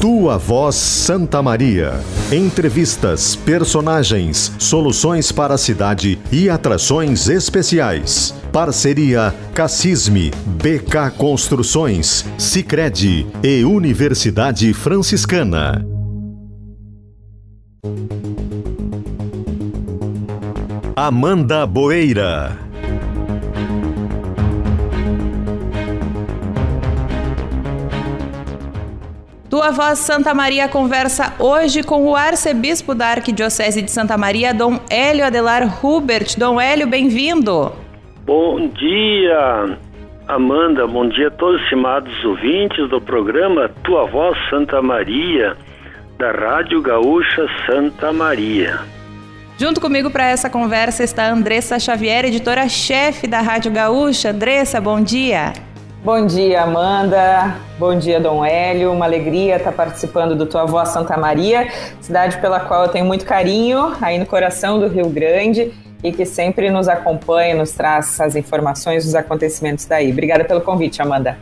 Tua Voz Santa Maria. Entrevistas, personagens, soluções para a cidade e atrações especiais. Parceria Cassisme, BK Construções, Sicredi e Universidade Franciscana. Amanda Boeira. Tua Voz Santa Maria conversa hoje com o arcebispo da Arquidiocese de Santa Maria, Dom Hélio Adelar Hubert. Dom Hélio, bem-vindo. Bom dia, Amanda. Bom dia a todos os estimados ouvintes do programa Tua Voz Santa Maria, da Rádio Gaúcha Santa Maria. Junto comigo para essa conversa está Andressa Xavier, editora-chefe da Rádio Gaúcha. Andressa, bom dia. Bom dia, Amanda. Bom dia, Dom Hélio. Uma alegria estar participando do Tua Voz Santa Maria, cidade pela qual eu tenho muito carinho, aí no coração do Rio Grande e que sempre nos acompanha, nos traz as informações dos acontecimentos daí. Obrigada pelo convite, Amanda.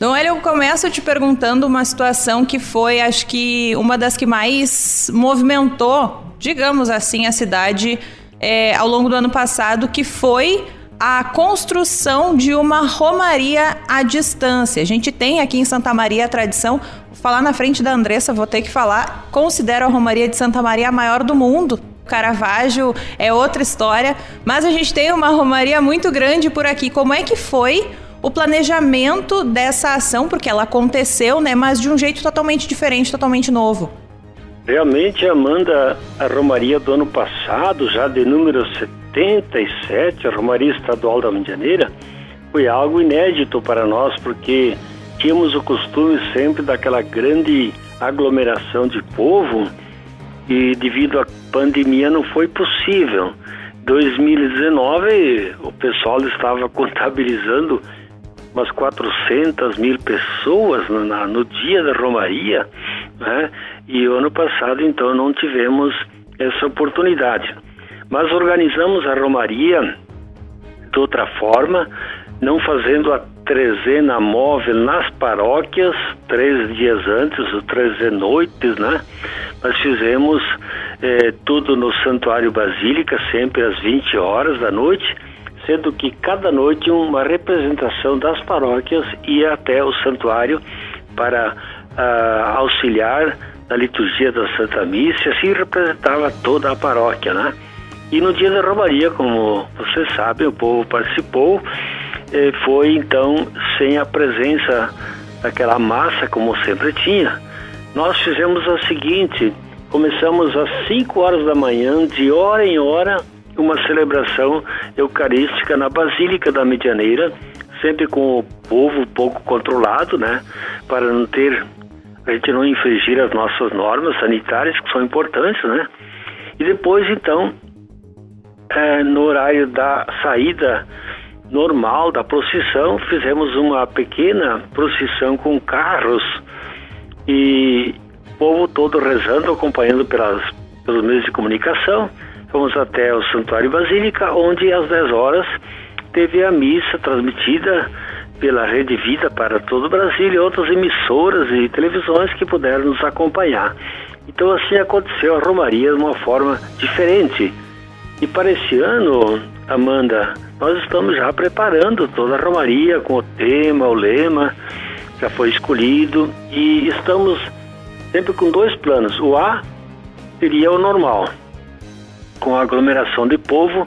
Dom Hélio, eu começo te perguntando uma situação que foi, acho que, uma das que mais movimentou digamos assim, a cidade é, ao longo do ano passado, que foi a construção de uma romaria à distância. A gente tem aqui em Santa Maria a tradição, vou falar na frente da Andressa, vou ter que falar, considero a romaria de Santa Maria a maior do mundo. Caravaggio é outra história, mas a gente tem uma romaria muito grande por aqui. Como é que foi o planejamento dessa ação? Porque ela aconteceu, né, mas de um jeito totalmente diferente, totalmente novo. Realmente, Amanda, a Romaria do ano passado, já de número 77, a Romaria Estadual da Medianeira, foi algo inédito para nós, porque tínhamos o costume sempre daquela grande aglomeração de povo e devido à pandemia não foi possível. 2019 o pessoal estava contabilizando umas 400 mil pessoas no, na, no dia da Romaria, né? E ano passado, então, não tivemos essa oportunidade. Mas organizamos a Romaria de outra forma, não fazendo a trezena móvel nas paróquias, três dias antes, ou treze noites, né? Mas fizemos eh, tudo no Santuário Basílica, sempre às 20 horas da noite, sendo que cada noite uma representação das paróquias ia até o santuário para uh, auxiliar na liturgia da Santa Missa, assim representava toda a paróquia, né? E no dia da Romaria, como vocês sabem, o povo participou, foi então sem a presença daquela massa como sempre tinha. Nós fizemos a seguinte, começamos às 5 horas da manhã, de hora em hora, uma celebração eucarística na Basílica da Medianeira, sempre com o povo pouco controlado, né, para não ter a gente não infringir as nossas normas sanitárias, que são importantes, né? E depois, então, é, no horário da saída normal da procissão, fizemos uma pequena procissão com carros e o povo todo rezando, acompanhando pelas, pelos meios de comunicação. Fomos até o Santuário Basílica, onde às 10 horas teve a missa transmitida pela Rede Vida para todo o Brasil e outras emissoras e televisões que puderam nos acompanhar. Então assim aconteceu a Romaria de uma forma diferente. E para esse ano, Amanda, nós estamos já preparando toda a Romaria com o tema, o lema, já foi escolhido e estamos sempre com dois planos. O A seria o normal, com a aglomeração de povo,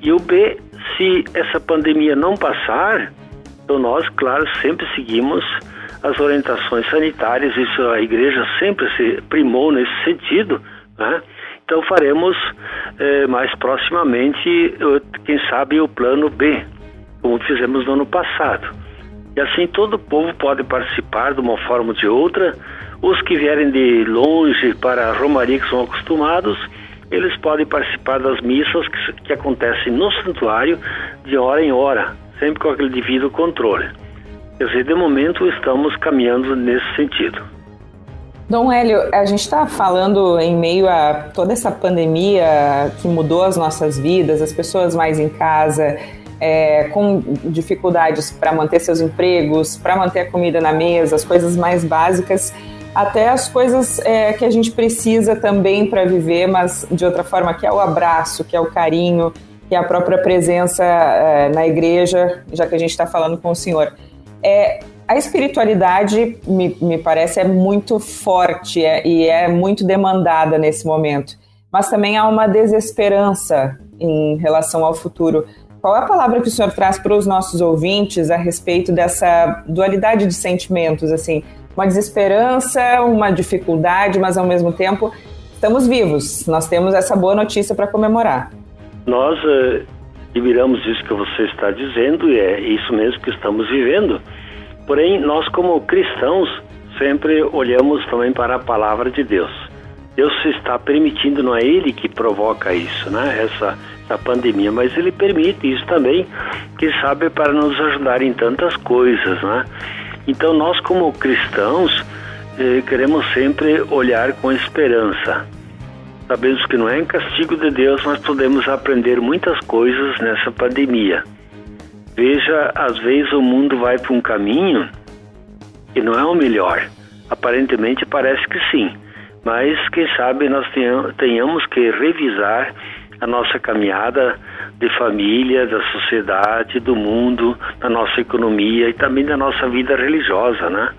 e o B, se essa pandemia não passar, então nós, claro, sempre seguimos as orientações sanitárias, isso a igreja sempre se primou nesse sentido, né? Então faremos eh, mais proximamente, quem sabe, o plano B, como fizemos no ano passado. E assim todo o povo pode participar de uma forma ou de outra. Os que vierem de longe para a Romaria, que são acostumados, eles podem participar das missas que, que acontecem no santuário de hora em hora, sempre com aquele devido controle. Quer dizer, de momento estamos caminhando nesse sentido. Dom Hélio, a gente está falando em meio a toda essa pandemia que mudou as nossas vidas, as pessoas mais em casa, é, com dificuldades para manter seus empregos, para manter a comida na mesa, as coisas mais básicas, até as coisas é, que a gente precisa também para viver, mas de outra forma, que é o abraço, que é o carinho, que é a própria presença é, na igreja, já que a gente está falando com o Senhor. É, a espiritualidade, me, me parece, é muito forte é, e é muito demandada nesse momento, mas também há uma desesperança em relação ao futuro. Qual é a palavra que o senhor traz para os nossos ouvintes a respeito dessa dualidade de sentimentos, assim, uma desesperança, uma dificuldade, mas ao mesmo tempo estamos vivos. Nós temos essa boa notícia para comemorar. Nós uh, admiramos isso que você está dizendo e é isso mesmo que estamos vivendo. Porém, nós como cristãos sempre olhamos também para a palavra de Deus. Deus está permitindo, não é Ele que provoca isso, né? Essa, essa pandemia, mas Ele permite isso também, que sabe para nos ajudar em tantas coisas, né? Então nós como cristãos eh, queremos sempre olhar com esperança. Sabemos que não é em castigo de Deus, mas podemos aprender muitas coisas nessa pandemia. Veja, às vezes o mundo vai para um caminho que não é o melhor. Aparentemente parece que sim, mas quem sabe nós tenhamos que revisar a nossa caminhada de família, da sociedade, do mundo, da nossa economia e também da nossa vida religiosa, né?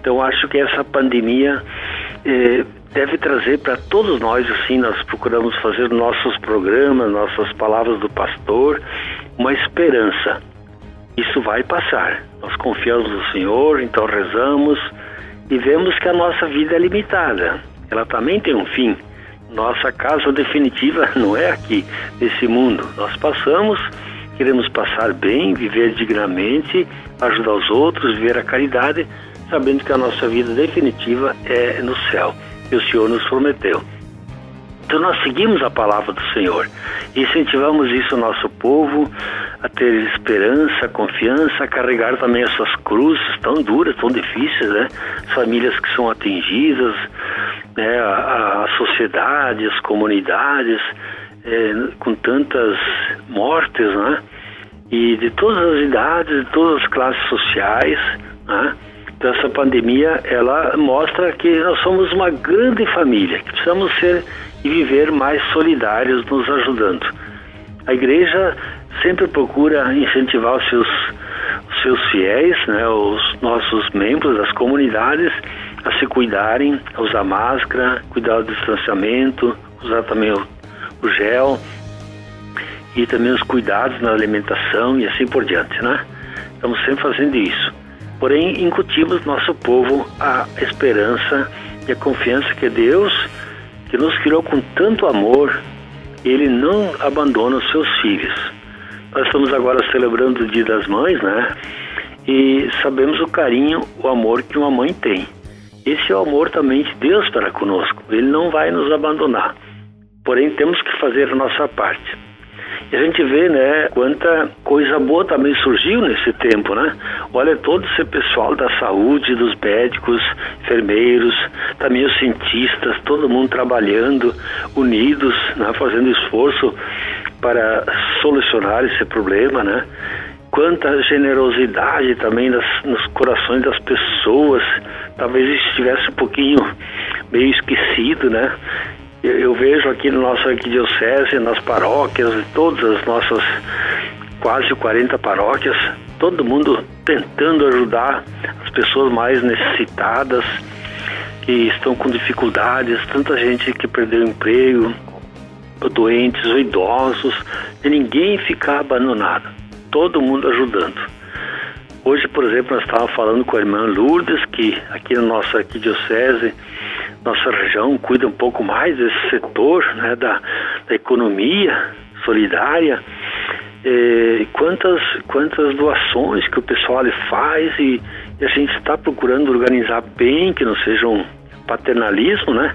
Então acho que essa pandemia eh, deve trazer para todos nós, assim, nós procuramos fazer nossos programas, nossas palavras do pastor, uma esperança. Isso vai passar. Nós confiamos no Senhor, então rezamos e vemos que a nossa vida é limitada. Ela também tem um fim. Nossa casa definitiva não é aqui, nesse mundo. Nós passamos, queremos passar bem, viver dignamente, ajudar os outros, viver a caridade, sabendo que a nossa vida definitiva é no céu, que o Senhor nos prometeu. Então nós seguimos a palavra do Senhor e incentivamos isso ao nosso povo a ter esperança, confiança, a carregar também essas cruzes tão duras, tão difíceis, né? Famílias que são atingidas, né? a, a sociedade, as comunidades é, com tantas mortes, né? E de todas as idades, de todas as classes sociais, né? Então essa pandemia ela mostra que nós somos uma grande família, que precisamos ser e viver mais solidários, nos ajudando. A igreja sempre procura incentivar os seus, os seus fiéis, né, os nossos membros das comunidades, a se cuidarem, a usar máscara, cuidar do distanciamento, usar também o, o gel e também os cuidados na alimentação e assim por diante, né? Estamos sempre fazendo isso. Porém, incutimos nosso povo a esperança e a confiança que Deus que nos criou com tanto amor, ele não abandona os seus filhos. Nós estamos agora celebrando o Dia das Mães, né? E sabemos o carinho, o amor que uma mãe tem. Esse é o amor também de Deus para conosco. Ele não vai nos abandonar. Porém, temos que fazer a nossa parte. E a gente vê, né, quanta coisa boa também surgiu nesse tempo, né? Olha todo esse pessoal da saúde, dos médicos, enfermeiros, também os cientistas, todo mundo trabalhando, unidos, né, fazendo esforço para solucionar esse problema, né? Quanta generosidade também nas, nos corações das pessoas, talvez estivesse um pouquinho meio esquecido, né? Eu vejo aqui no nosso arquidiocese, nas paróquias, todas as nossas quase 40 paróquias, todo mundo tentando ajudar as pessoas mais necessitadas, que estão com dificuldades, tanta gente que perdeu emprego, doentes ou idosos, e ninguém ficar abandonado, todo mundo ajudando. Hoje, por exemplo, nós estávamos falando com a irmã Lourdes, que aqui na nossa arquidiocese nossa região cuida um pouco mais desse setor né, da, da economia solidária. É, quantas, quantas doações que o pessoal faz e, e a gente está procurando organizar bem, que não seja um paternalismo, né?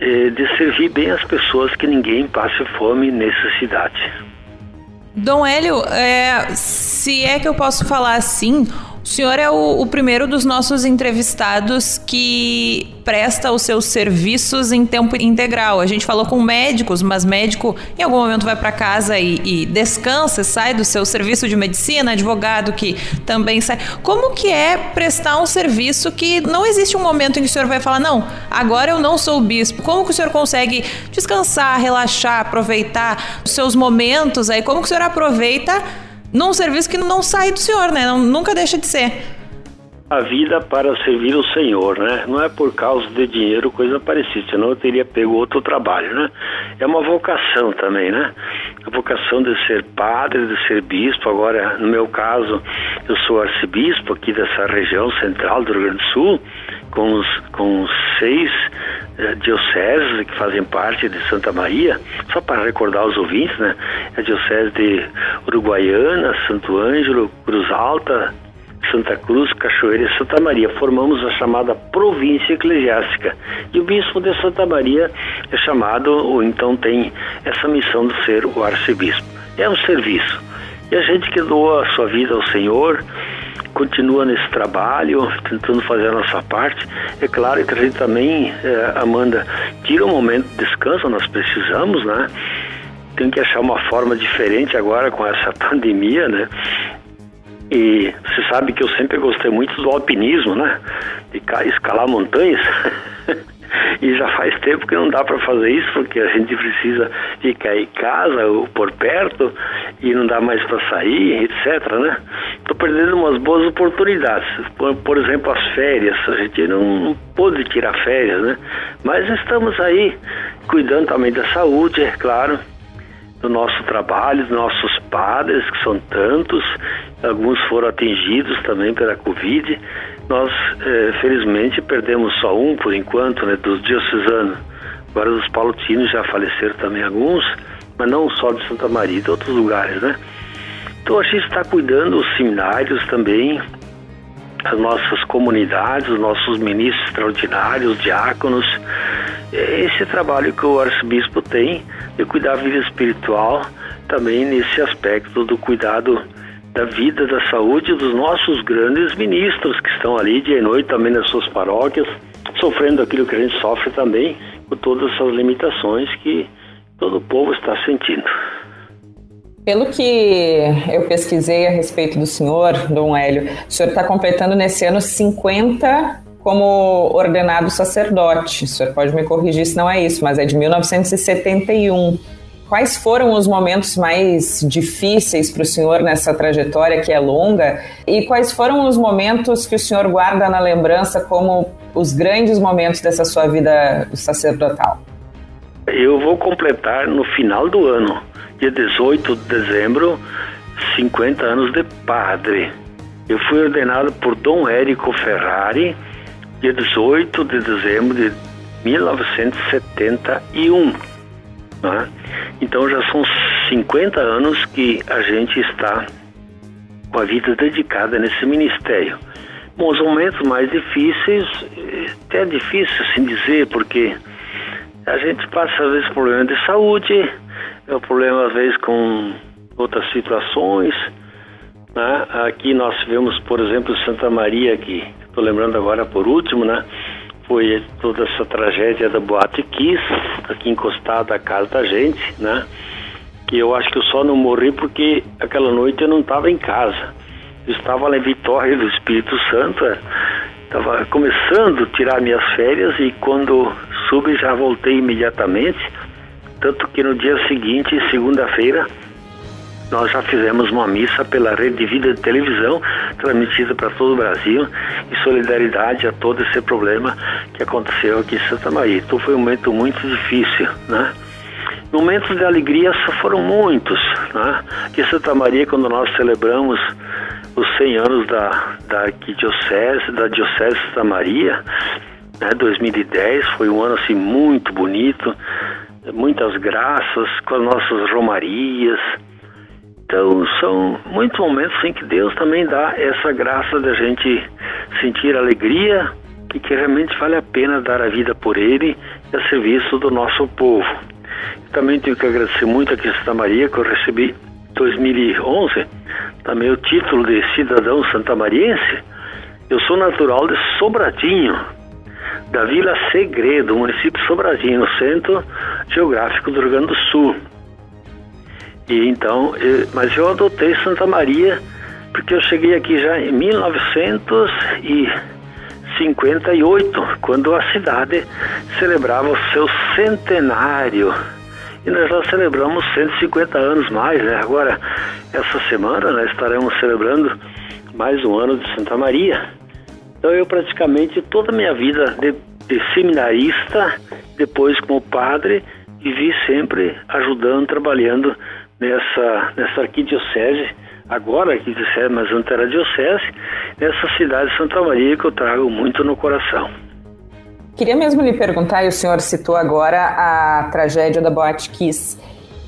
É, de servir bem as pessoas, que ninguém passe fome e necessidade. Dom Hélio, é, se é que eu posso falar assim, O senhor é o, o, primeiro dos nossos entrevistados que presta os seus serviços em tempo integral. A gente falou com médicos, mas médico em algum momento vai para casa e, e, descansa, sai do seu serviço de medicina, advogado que também sai. Como que é prestar um serviço que não existe um momento em que o senhor vai falar, não, agora eu não sou bispo. Como que o senhor consegue descansar, relaxar, aproveitar os seus momentos aí? Como que o senhor aproveita num serviço que não sai do Senhor, né? Não, nunca deixa de ser. A vida para servir o Senhor, né? Não é por causa de dinheiro, coisa parecida, senão eu teria pego outro trabalho, né? É uma vocação também, né? A vocação de ser padre, de ser bispo. Agora, no meu caso, eu sou arcebispo aqui dessa região central do Rio Grande do Sul, com, os, com seis eh, dioceses que fazem parte de Santa Maria, só para recordar os ouvintes, né? A diocese de Uruguaiana, Santo Ângelo, Cruz Alta, Santa Cruz, Cachoeira e Santa Maria. Formamos a chamada província eclesiástica. E o bispo de Santa Maria é chamado, ou então tem essa missão de ser o arcebispo. É um serviço. E a gente que doa a sua vida ao Senhor, continua nesse trabalho, tentando fazer a nossa parte. É claro que a gente também, é, Amanda, tira um momento de descanso, nós precisamos, né? Tem que achar uma forma diferente agora com essa pandemia, né? E você sabe que eu sempre gostei muito do alpinismo, né? De escalar montanhas. E já faz tempo que não dá para fazer isso, porque a gente precisa ficar em casa ou por perto e não dá mais para sair, etc, né? Estou perdendo umas boas oportunidades. Por, por, exemplo, as férias. A gente não, não pôde tirar férias, né? Mas estamos aí cuidando também da saúde, é claro do nosso trabalho, dos nossos padres, que são tantos, alguns foram atingidos também pela Covid, nós, é, felizmente, perdemos só um por enquanto, né, dos diocesanos. Agora, dos paulutinos já faleceram também alguns, mas não só de Santa Maria, de outros lugares, né? Então, a gente está cuidando os seminários também, as nossas comunidades, os nossos ministros extraordinários, diáconos. É esse trabalho que o arcebispo tem de cuidar da vida espiritual, também nesse aspecto do cuidado da vida, da saúde dos nossos grandes ministros que estão ali dia e noite também nas suas paróquias, sofrendo aquilo que a gente sofre também, com todas essas limitações que todo o povo está sentindo. Pelo que eu pesquisei a respeito do senhor, Dom Hélio, o senhor está completando nesse ano 50 como ordenado sacerdote. O senhor pode me corrigir se não é isso, mas é de 1971. Quais foram os momentos mais difíceis para o senhor nessa trajetória que é longa? E quais foram os momentos que o senhor guarda na lembrança como os grandes momentos dessa sua vida sacerdotal? Eu vou completar no final do ano, dia 18 de dezembro, 50 anos de padre. Eu fui ordenado por Dom Érico Ferrari, dia 18 de dezembro de 1971. Né? Então já são 50 anos que a gente está com a vida dedicada nesse ministério. Bom, os momentos mais difíceis, até é difícil assim dizer, porque a gente passa às vezes problema de saúde, é um problema às vezes com outras situações. Né? Aqui nós tivemos, por exemplo, Santa Maria, que estou lembrando agora por último, né? Foi toda essa tragédia da Boate Kiss, aqui encostada à casa da gente, né? Que eu acho que eu só não morri porque aquela noite eu não estava em casa. Eu estava lá em Vitória do Espírito Santo, estava é, começando a tirar minhas férias e quando soube já voltei imediatamente. Tanto que no dia seguinte, segunda-feira, nós já fizemos uma missa pela Rede de Vida de Televisão, transmitida para todo o Brasil, em solidariedade a todo esse problema que aconteceu aqui em Santa Maria. Então foi um momento muito difícil, né? Momentos de alegria foram muitos, né? Aqui em Santa Maria, quando nós celebramos os 100 anos da, da diocese, da Diocese de Santa Maria, né? 2010, foi um ano assim muito bonito, muitas graças com as nossas romarias, então são muitos momentos em que Deus também dá essa graça da gente sentir alegria e que realmente vale a pena dar a vida por Ele e a serviço do nosso povo. Também tenho que agradecer muito em Santa Maria que eu recebi 2011 também o título de cidadão santamariense, eu sou natural de Sobradinho, da Vila Segredo, município Sobradinho, no centro geográfico do Rio Grande do Sul. E então, mas eu adotei Santa Maria porque eu cheguei aqui já em 1958, quando a cidade celebrava o seu centenário. E nós já celebramos 150 anos mais, né? Agora, essa semana nós estaremos celebrando mais um ano de Santa Maria. Então eu praticamente toda a minha vida de, de seminarista, depois como padre, vivi sempre ajudando, trabalhando nessa, nessa arquidiocese, agora arquidiocese, mas antes era diocese, nessa cidade de Santa Maria que eu trago muito no coração. Queria mesmo lhe perguntar, e o senhor citou agora a tragédia da Boate Kiss.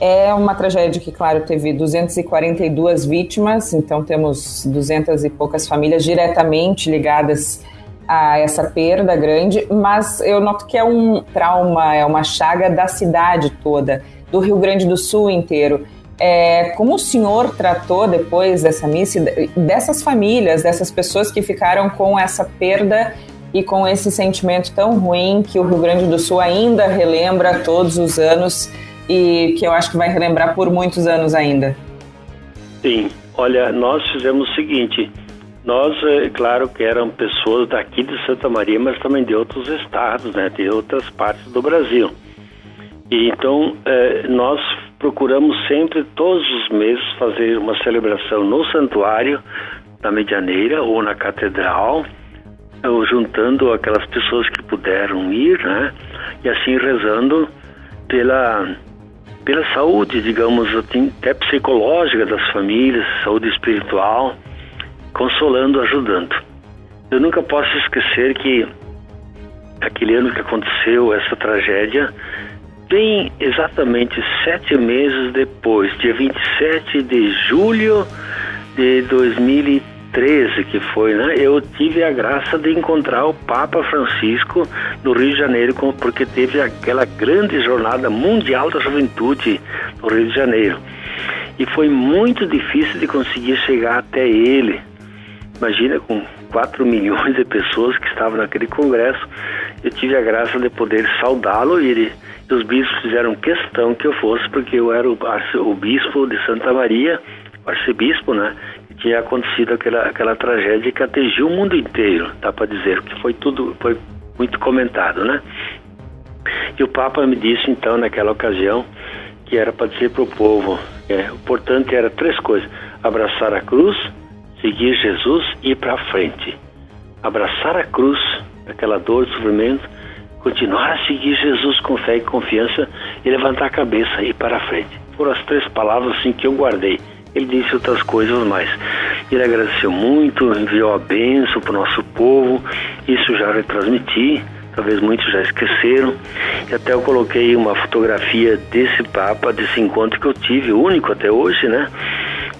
É uma tragédia que, claro, teve 242 vítimas, então temos 200 e poucas famílias diretamente ligadas a essa perda grande, mas eu noto que é um trauma, é uma chaga da cidade toda, do Rio Grande do Sul inteiro. É, como o senhor tratou depois dessa missa, dessas famílias, dessas pessoas que ficaram com essa perda e com esse sentimento tão ruim que o Rio Grande do Sul ainda relembra todos os anos e que eu acho que vai relembrar por muitos anos ainda? Sim, olha, nós fizemos o seguinte: nós, é claro que eram pessoas daqui de Santa Maria, mas também de outros estados, né, de outras partes do Brasil. E então é, nós procuramos sempre, todos os meses, fazer uma celebração no santuário, na Medianeira ou na Catedral, ou juntando aquelas pessoas que puderam ir, né? E assim rezando pela pela saúde, digamos assim, até psicológica das famílias, saúde espiritual, consolando, ajudando. Eu nunca posso esquecer que aquele ano que aconteceu essa tragédia, Bem exatamente sete meses depois, dia 27 de julho de 2013, que foi, né? Eu tive a graça de encontrar o Papa Francisco no Rio de Janeiro, porque teve aquela grande jornada mundial da juventude no Rio de Janeiro. E foi muito difícil de conseguir chegar até ele. Imagina, com 4 milhões de pessoas que estavam naquele congresso, eu tive a graça de poder saudá-lo e os bispos fizeram questão que eu fosse, porque eu era o, o bispo de Santa Maria, o arcebispo, né? Tinha acontecido aquela, aquela tragédia que atingiu o mundo inteiro, dá para dizer, que foi tudo, foi muito comentado, né? E o Papa me disse então, naquela ocasião, que era para dizer para o povo, é, o importante era três coisas: abraçar a cruz, seguir Jesus e ir para frente. Abraçar a cruz, aquela dor, sofrimento, continuar a seguir Jesus com fé e confiança e levantar a cabeça e ir para frente. Foram as três palavras assim que eu guardei. Ele disse outras coisas mais. Ele agradeceu muito, enviou a bênção para o nosso povo. Isso já retransmiti, talvez muitos já esqueceram. E até eu coloquei uma fotografia desse Papa, desse encontro que eu tive, único até hoje, né?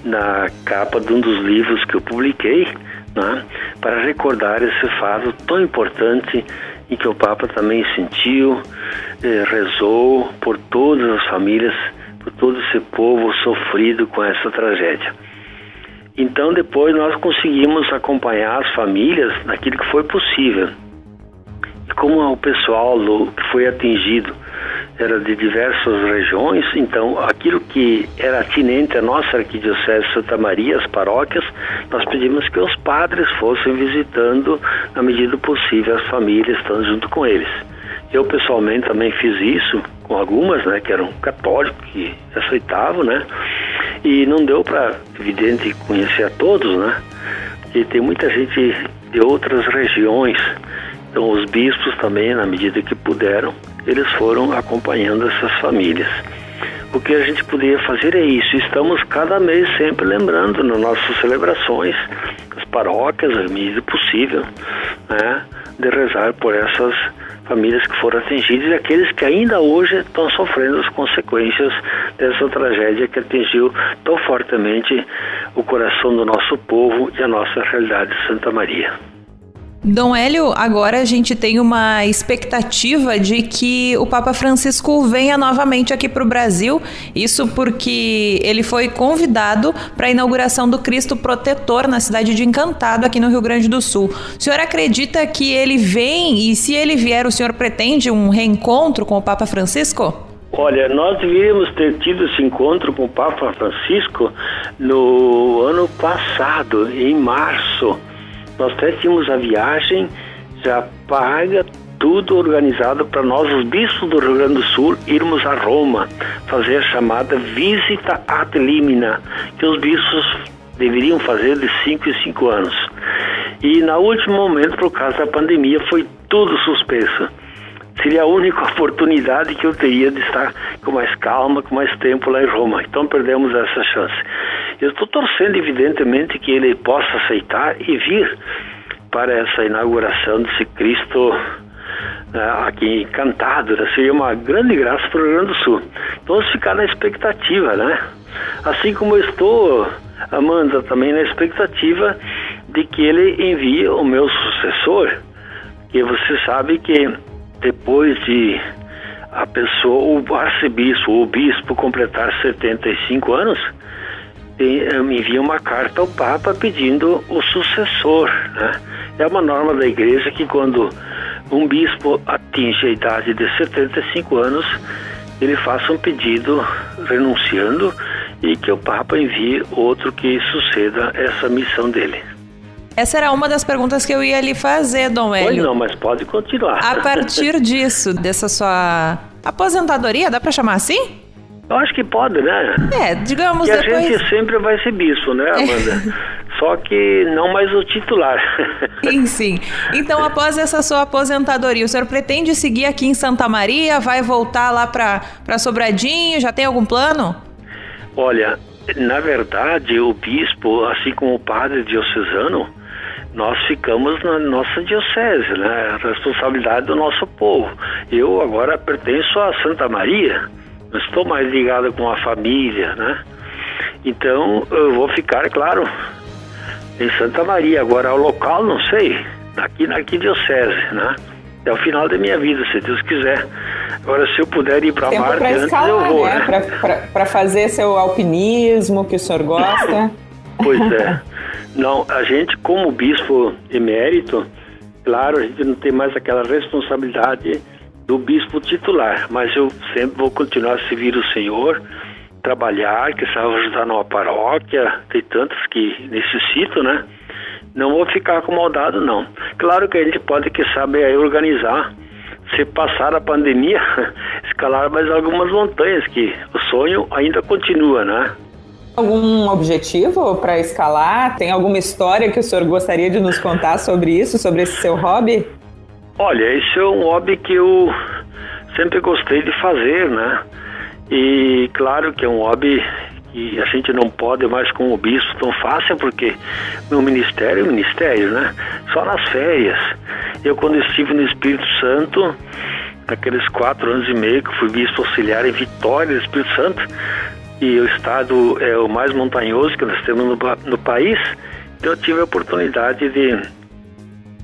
Na capa de um dos livros que eu publiquei, né? Para recordar esse fato tão importante e que o Papa também sentiu, eh, rezou por todas as famílias, por todo esse povo sofrido com essa tragédia. Então depois nós conseguimos acompanhar as famílias naquilo que foi possível. E como o pessoal que foi atingido era de diversas regiões, então aquilo que era atinente à nossa arquidiocese Santa Maria, as paróquias, nós pedimos que os padres fossem visitando na medida possível as famílias, estando junto com eles. Eu pessoalmente também fiz isso com algumas, né, que eram católicos que aceitavam, né, e não deu para, evidente, conhecer a todos, né, porque tem muita gente de outras regiões. Então os bispos também, na medida que puderam, eles foram acompanhando essas famílias. O que a gente poderia fazer é isso. Estamos cada mês sempre lembrando nas nossas celebrações, as paróquias, a medida possível, né, de rezar por essas famílias que foram atingidas e aqueles que ainda hoje estão sofrendo as consequências dessa tragédia que atingiu tão fortemente o coração do nosso povo e a nossa realidade de Santa Maria. Dom Hélio, agora a gente tem uma expectativa de que o Papa Francisco venha novamente aqui para o Brasil. Isso porque ele foi convidado para a inauguração do Cristo Protetor na cidade de Encantado, aqui no Rio Grande do Sul. O senhor acredita que ele vem e, se ele vier, o senhor pretende um reencontro com o Papa Francisco? Olha, nós deveríamos ter tido esse encontro com o Papa Francisco no ano passado, em março. Nós até tínhamos a viagem já paga, tudo organizado para nós, os bispos do Rio Grande do Sul, irmos a Roma, fazer a chamada visita ad limina, que os bispos deveriam fazer de 5 em 5 anos. E no último momento, por causa da pandemia, foi tudo suspenso. Seria a única oportunidade que eu teria de estar com mais calma, com mais tempo lá em Roma. Então perdemos essa chance. Eu estou torcendo, evidentemente, que ele possa aceitar e vir para essa inauguração desse Cristo uh, aqui encantado. Né? Seria uma grande graça para o Rio Grande do Sul. Então vamos ficar na expectativa, né? Assim como eu estou, Amanda, também na expectativa de que ele envie o meu sucessor, que você sabe que depois de a pessoa, o arcebispo, o bispo completar 75 anos, eh, me envia uma carta ao Papa pedindo o sucessor. Né? É uma norma da igreja que quando um bispo atinge a idade de 75 anos, ele faça um pedido renunciando e que o Papa envie outro que suceda essa missão dele. Essa era uma das perguntas que eu ia lhe fazer, Dom Hélio. Pois não, mas pode continuar. A partir disso, dessa sua aposentadoria, dá para chamar assim? Eu acho que pode, né? É, digamos que depois... a gente sempre vai ser bispo, né, Amanda? Só que não mais o titular. Sim, sim. Então, após essa sua aposentadoria, o senhor pretende seguir aqui em Santa Maria? Vai voltar lá para Sobradinho? Já tem algum plano? Olha, na verdade, o bispo, assim como o padre diocesano, nós ficamos na nossa diocese, né? A responsabilidade do nosso povo. Eu agora pertenço a Santa Maria não estou mais ligado com a família, né? Então eu vou ficar, claro, em Santa Maria. Agora o local não sei, aqui na diocese, né? Até o final da minha vida, se Deus quiser. Agora se eu puder ir para Marte antes escalar, eu vou, né? né? Para fazer seu alpinismo que o senhor gosta. Pois é. Não, a gente como bispo emérito, claro, a gente não tem mais aquela responsabilidade do bispo titular, mas eu sempre vou continuar a servir o Senhor, trabalhar, que sabe ajudar numa paróquia, tem tantos que necessitam, né? Não vou ficar acomodado, não. Claro que a gente pode, que sabe, aí organizar, se passar a pandemia, escalar mais algumas montanhas, que o sonho ainda continua, né? Algum objetivo para escalar? Tem alguma história que o senhor gostaria de nos contar sobre isso, sobre esse seu hobby? Olha, esse é um hobby que eu sempre gostei de fazer, né? E claro que é um hobby que a gente não pode mais com o bispo tão fácil, porque meu ministério é ministério, né? Só nas férias. Eu quando estive no Espírito Santo, aqueles quatro anos e meio que fui bispo auxiliar em Vitória Espírito Santo, e o estado é o mais montanhoso que nós temos no, no país, então eu tive a oportunidade de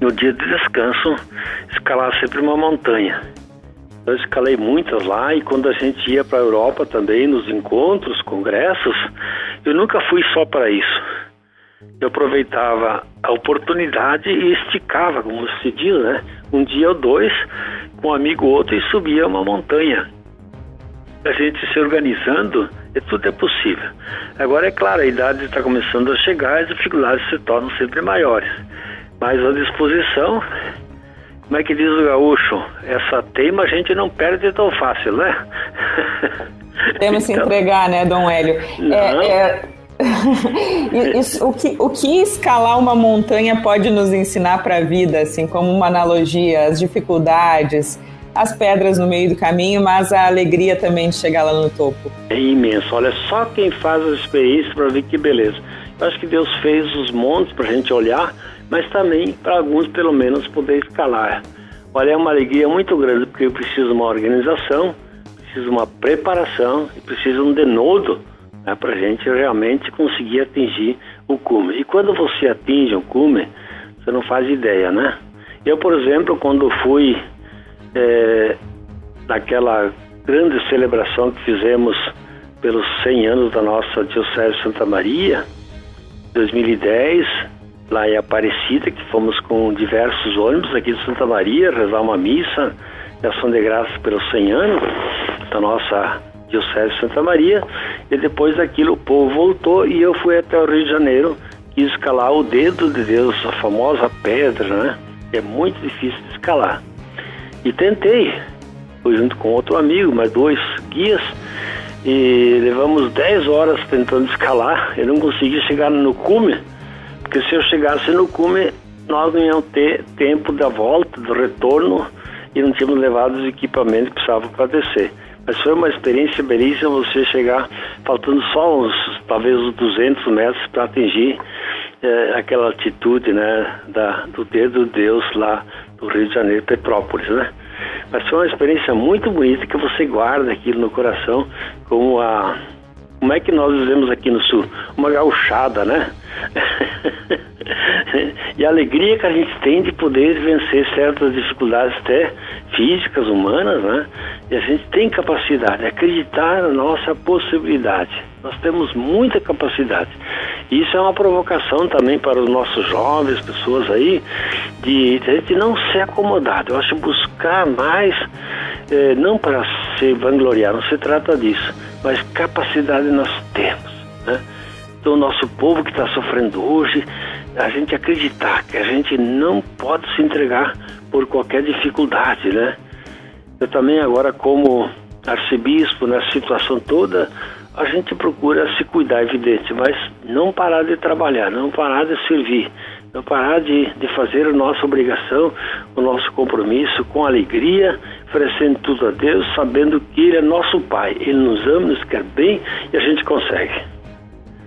no dia de descanso, escalar sempre uma montanha. Eu escalei muitas lá e quando a gente ia para a Europa também, nos encontros, congressos, eu nunca fui só para isso. Eu aproveitava a oportunidade e esticava, como se diz, né? Um dia ou dois, com um amigo ou outro e subia uma montanha. A gente se organizando, e tudo é possível. Agora, é claro, a idade está começando a chegar e as dificuldades se tornam sempre maiores. Mas a disposição, como é que diz o gaúcho? Essa teima a gente não perde tão fácil, né? Temos então, que entregar, né, Dom Hélio? É, é... Isso, o, que, o que escalar uma montanha pode nos ensinar para a vida, assim, como uma analogia, as dificuldades, as pedras no meio do caminho, mas a alegria também de chegar lá no topo? É imenso. Olha, só quem faz a experiência para ver que beleza. Eu acho que Deus fez os montes para a gente olhar, mas também para alguns, pelo menos, poder escalar. Olha, é uma alegria muito grande, porque eu preciso de uma organização, preciso de uma preparação e preciso de um denodo né, para a gente realmente conseguir atingir o cume. E quando você atinge o cume, você não faz ideia, né? Eu, por exemplo, quando fui é, naquela grande celebração que fizemos pelos 100 anos da nossa Diocese Santa Maria, 2010, lá em Aparecida, que fomos com diversos ônibus aqui de Santa Maria, rezar uma missa de ação de graças pelos 100 anos da nossa Diocese Santa Maria, e depois daquilo o povo voltou e eu fui até o Rio de Janeiro e escalar o dedo de Deus, a famosa pedra, né? É muito difícil de escalar. E tentei, fui junto com outro amigo, mais dois guias, e levamos 10 horas tentando escalar. Eu não consegui chegar no cume, porque se eu chegasse no cume, nós não íamos ter tempo da volta, do retorno, e não tínhamos levado os equipamentos que precisavam para descer. Mas foi uma experiência belíssima você chegar faltando só uns, talvez uns 200 metros para atingir é, aquela altitude, né, da, do dedo de Deus lá do Rio de Janeiro, Petrópolis, né? Mas foi uma experiência muito bonita que você guarda aquilo no coração como a como é que nós dizemos aqui no sul? Uma gauchada, né? e a alegria que a gente tem de poder vencer certas dificuldades até físicas, humanas, né? E a gente tem capacidade, acreditar na nossa possibilidade. Nós temos muita capacidade. Isso é uma provocação também para os nossos jovens, pessoas aí, de, de a gente não ser acomodado. Eu acho buscar mais, eh, não para se vangloriar, não se trata disso mas capacidade nós temos. Né? Então, o nosso povo que está sofrendo hoje, a gente acreditar que a gente não pode se entregar por qualquer dificuldade, né? Eu também agora como arcebispo nessa situação toda, a gente procura se cuidar, evidente, mas não parar de trabalhar, não parar de servir, não parar de, de fazer a nossa obrigação, o nosso compromisso com alegria, oferecendo tudo a Deus, sabendo que Ele é nosso Pai. Ele nos ama, nos quer bem e a gente consegue.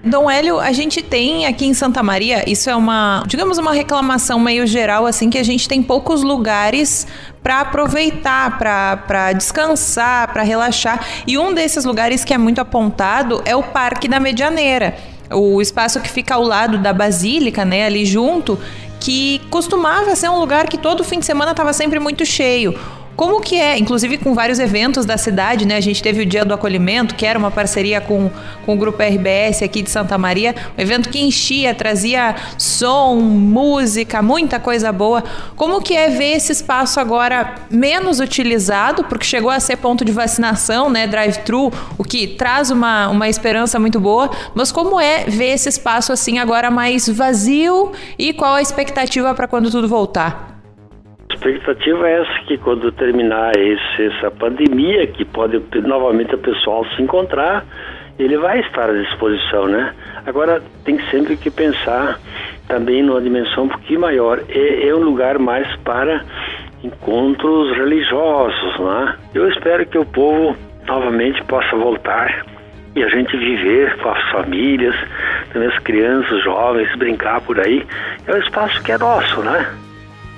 Dom Hélio, a gente tem aqui em Santa Maria, isso é uma, digamos, uma reclamação meio geral, assim, que a gente tem poucos lugares para aproveitar, para descansar, para relaxar. E um desses lugares que é muito apontado é o Parque da Medianeira. O espaço que fica ao lado da Basílica, né, ali junto, que costumava ser um lugar que todo fim de semana estava sempre muito cheio. Como que é, inclusive com vários eventos da cidade, né? A gente teve o Dia do Acolhimento, que era uma parceria com, com o Grupo RBS aqui de Santa Maria, um evento que enchia, trazia som, música, muita coisa boa. Como que é ver esse espaço agora menos utilizado, porque chegou a ser ponto de vacinação, né? Drive-thru, o que traz uma, uma esperança muito boa, mas como é ver esse espaço assim agora mais vazio e qual a expectativa para quando tudo voltar? A expectativa é essa que quando terminar esse, essa pandemia, que pode novamente o pessoal se encontrar, ele vai estar à disposição, né? Agora tem sempre que pensar também numa dimensão um pouquinho maior. É, é um lugar mais para encontros religiosos, né? Eu espero que o povo novamente possa voltar e a gente viver com as famílias, também as crianças, os jovens, brincar por aí. É um espaço que é nosso, né?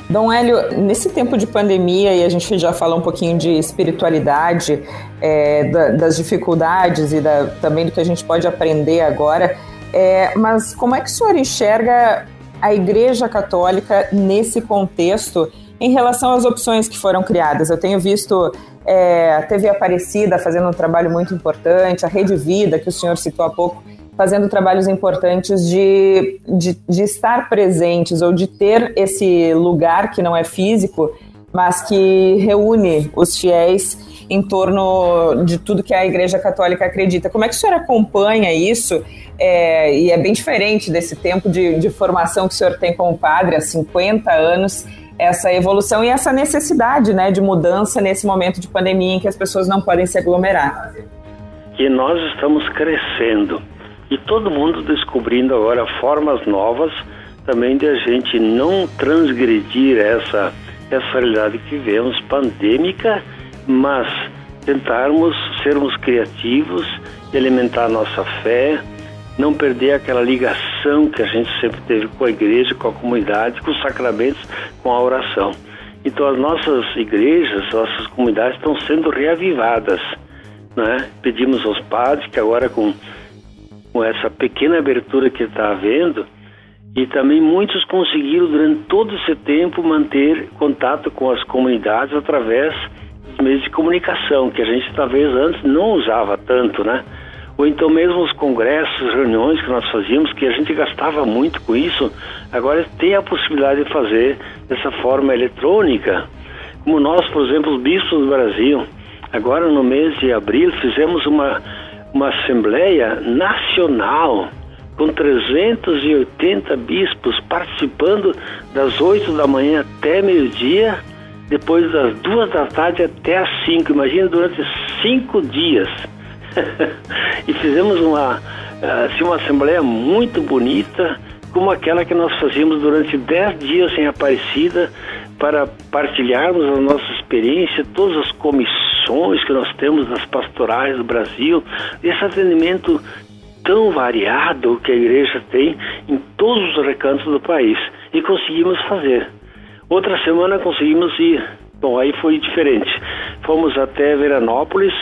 Dom Hélio, nesse tempo de pandemia, e a gente já falou um pouquinho de espiritualidade, é, da, das dificuldades e da, também do que a gente pode aprender agora, é, mas como é que o senhor enxerga a Igreja Católica nesse contexto em relação às opções que foram criadas? Eu tenho visto é, a TV Aparecida fazendo um trabalho muito importante, a Rede Vida, que o senhor citou há pouco, fazendo trabalhos importantes de, de, de, estar presentes ou de ter esse lugar que não é físico, mas que reúne os fiéis em torno de tudo que a Igreja Católica acredita. Como é que o senhor acompanha isso? É, e é bem diferente desse tempo de, de formação que o senhor tem como padre há 50 anos, essa evolução e essa necessidade né, de mudança nesse momento de pandemia em que as pessoas não podem se aglomerar. Que nós estamos crescendo e todo mundo descobrindo agora formas novas também de a gente não transgredir essa, essa realidade que vivemos pandêmica, mas tentarmos sermos criativos e alimentar nossa fé, não perder aquela ligação que a gente sempre teve com a igreja, com a comunidade, com os sacramentos, com a oração. Então as nossas igrejas, nossas comunidades estão sendo reavivadas. Né? Pedimos aos padres que agora com com essa pequena abertura que está havendo, E também muitos conseguiram durante todo esse tempo manter contato com as comunidades através dos meios de comunicação, que a gente talvez antes não usava tanto, né? ou então mesmo os congressos, reuniões que nós fazíamos, que a gente gastava muito com isso, agora tem a possibilidade de fazer dessa forma eletrônica. Como nós, por exemplo, os bispos do Brasil, agora no mês de abril fizemos uma, uma assembleia nacional com 380 bispos participando das 8 da manhã até meio-dia, depois das duas da tarde até as 5. Imagina durante cinco dias. e fizemos uma, assim, uma assembleia muito bonita, como aquela que nós fazíamos durante dez dias em Aparecida, para partilharmos a nossa experiência, todas as comissões que nós temos nas pastorais do Brasil, esse atendimento tão variado que a igreja tem em todos os recantos do país. E conseguimos fazer. Outra semana conseguimos ir. Bom, aí foi diferente. Fomos até Veranópolis,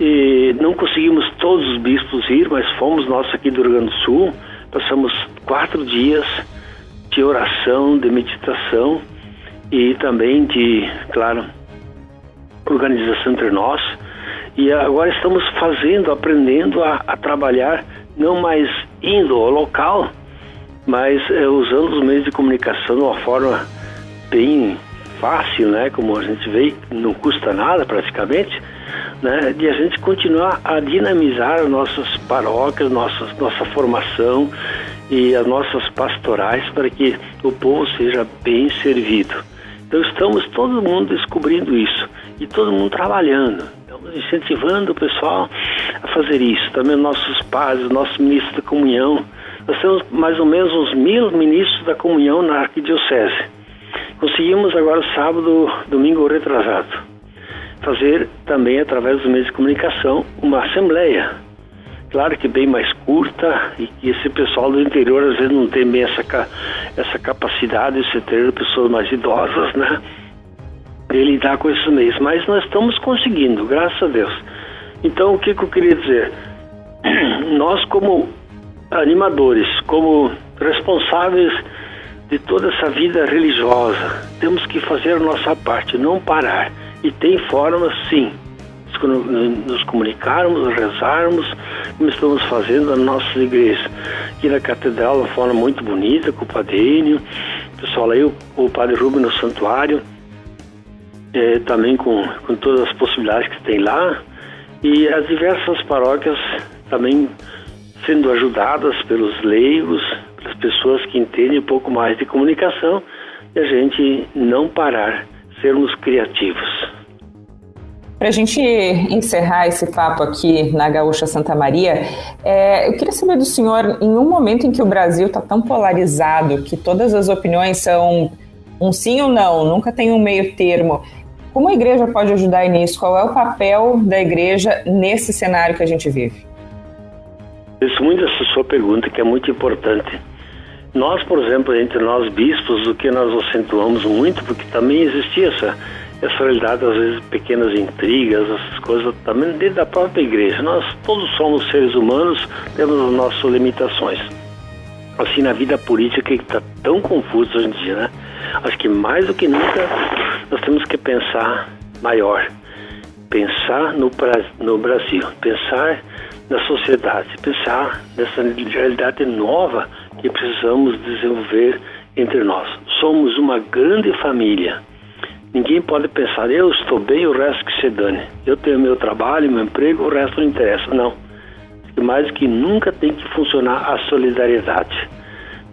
e não conseguimos todos os bispos ir, mas fomos nós aqui do Rio Grande do Sul. Passamos quatro dias de oração, de meditação e também de, claro, organização entre nós. E agora estamos fazendo, aprendendo a, a trabalhar, não mais indo ao local, mas é, usando os meios de comunicação de uma forma bem fácil, né? Como a gente vê, não custa nada praticamente né, de a gente continuar a dinamizar nossas paróquias, nossas, nossa formação e as nossas pastorais para que o povo seja bem servido. Então estamos todo mundo descobrindo isso e todo mundo trabalhando. Estamos incentivando o pessoal a fazer isso. Também nossos padres, nossos ministros da comunhão. Nós temos mais ou menos uns mil ministros da comunhão na arquidiocese. Conseguimos agora sábado, domingo retrasado fazer também através dos meios de comunicação uma assembleia. Claro que bem mais curta e que esse pessoal do interior às vezes não tem bem essa, essa capacidade de ter pessoas mais idosas, né? De lidar com esses meios. Mas nós estamos conseguindo, graças a Deus. Então o que, que eu queria dizer? Nós como animadores, como responsáveis de toda essa vida religiosa, temos que fazer a nossa parte, não parar e tem formas, sim, nos comunicarmos, rezarmos, como estamos fazendo nas nossas igrejas. Aqui na Catedral, uma forma muito bonita, com o Padre Enio, pessoal aí, o, o Padre Rubem no santuário, é, também com, com todas as possibilidades que tem lá, e as diversas paróquias também sendo ajudadas pelos leigos, pelas pessoas que entendem um pouco mais de comunicação, e a gente não parar sermos criativos. Para a gente encerrar esse papo aqui na Gaúcha Santa Maria, é, eu queria saber do senhor, em um momento em que o Brasil está tão polarizado, que todas as opiniões são um sim ou não, nunca tem um meio termo, como a igreja pode ajudar nisso? Qual é o papel da igreja nesse cenário que a gente vive? Isso muito essa sua pergunta, que é muito importante. Nós, por exemplo, entre nós bispos, o que nós acentuamos muito, porque também existia essa, essa realidade, às vezes, pequenas intrigas, essas coisas, também dentro da própria igreja. Nós todos somos seres humanos, temos as nossas limitações. Assim, na vida política que está tão confusa hoje em dia, né? Acho que mais do que nunca nós temos que pensar maior, pensar no, no Brasil, pensar na sociedade, pensar nessa realidade nova que precisamos desenvolver entre nós. Somos uma grande família. Ninguém pode pensar, eu estou bem, o resto que se dane. Eu tenho meu trabalho, meu emprego, o resto não interessa. Não. Mais que nunca tem que funcionar a solidariedade.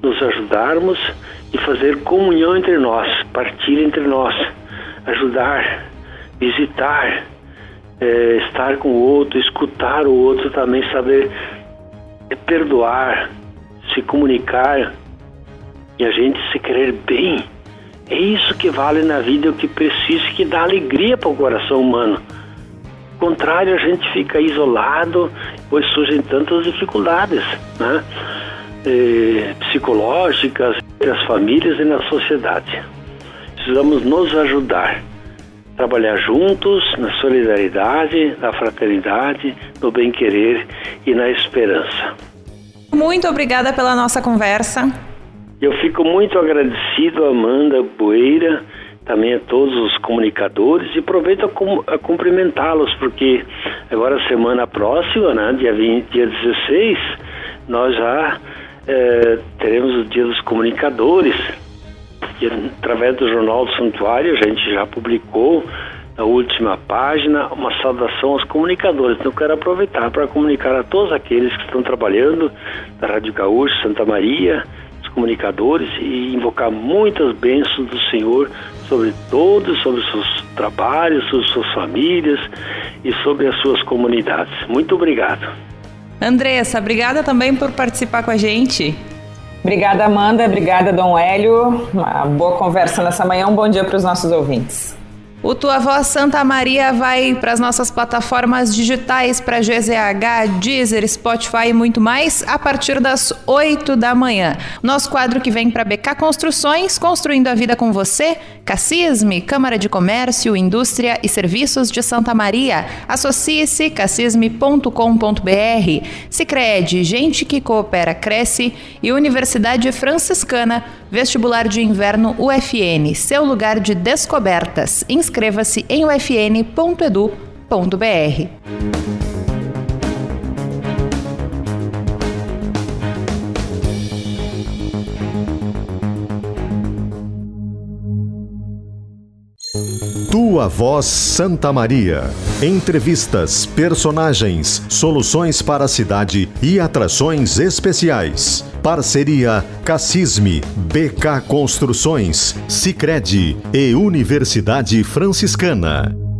Nos ajudarmos e fazer comunhão entre nós, partilha entre nós, ajudar, visitar, é, estar com o outro, escutar o outro também, saber perdoar, se comunicar e a gente se querer bem. É isso que vale na vida, é o que precisa, que dá alegria para o coração humano. Ao contrário, a gente fica isolado, pois surgem tantas dificuldades, né? É, psicológicas, entre as famílias e na sociedade. Precisamos nos ajudar, trabalhar juntos na solidariedade, na fraternidade, no bem-querer e na esperança. Muito obrigada pela nossa conversa. Eu fico muito agradecido Amanda Boeira, também a todos os comunicadores e aproveito a, a cumprimentá-los, porque agora semana próxima, né, dia, 20, dia 16, nós já é, teremos o Dia dos Comunicadores. E, através do Jornal do Santuário, a gente já publicou na última página uma saudação aos comunicadores. Então, quero aproveitar para comunicar a todos aqueles que estão trabalhando na Rádio Gaúcho, Santa Maria, os comunicadores, e invocar muitas bênçãos do Senhor sobre todos, sobre os seus trabalhos, sobre suas famílias e sobre as suas comunidades. Muito obrigado. Andressa, obrigada também por participar com a gente. Obrigada, Amanda. Obrigada, Dom Hélio. Uma boa conversa nessa manhã. Um bom dia para os nossos ouvintes. O Tua Voz Santa Maria vai para as nossas plataformas digitais para GZH, Deezer, Spotify e muito mais a partir das 8 da manhã. Nosso quadro que vem para BK Construções, construindo a vida com você, Cassisme, Câmara de Comércio, Indústria e Serviços de Santa Maria. Associe-se cassisme.com.br. Sicredi, gente que coopera cresce e Universidade Franciscana, vestibular de inverno UFN, seu lugar de descobertas inscreva-se em ufn.edu.br. Tua Voz Santa Maria. Entrevistas, personagens, soluções para a cidade e atrações especiais. Parceria Cassisme, BK Construções, Sicredi e Universidade Franciscana.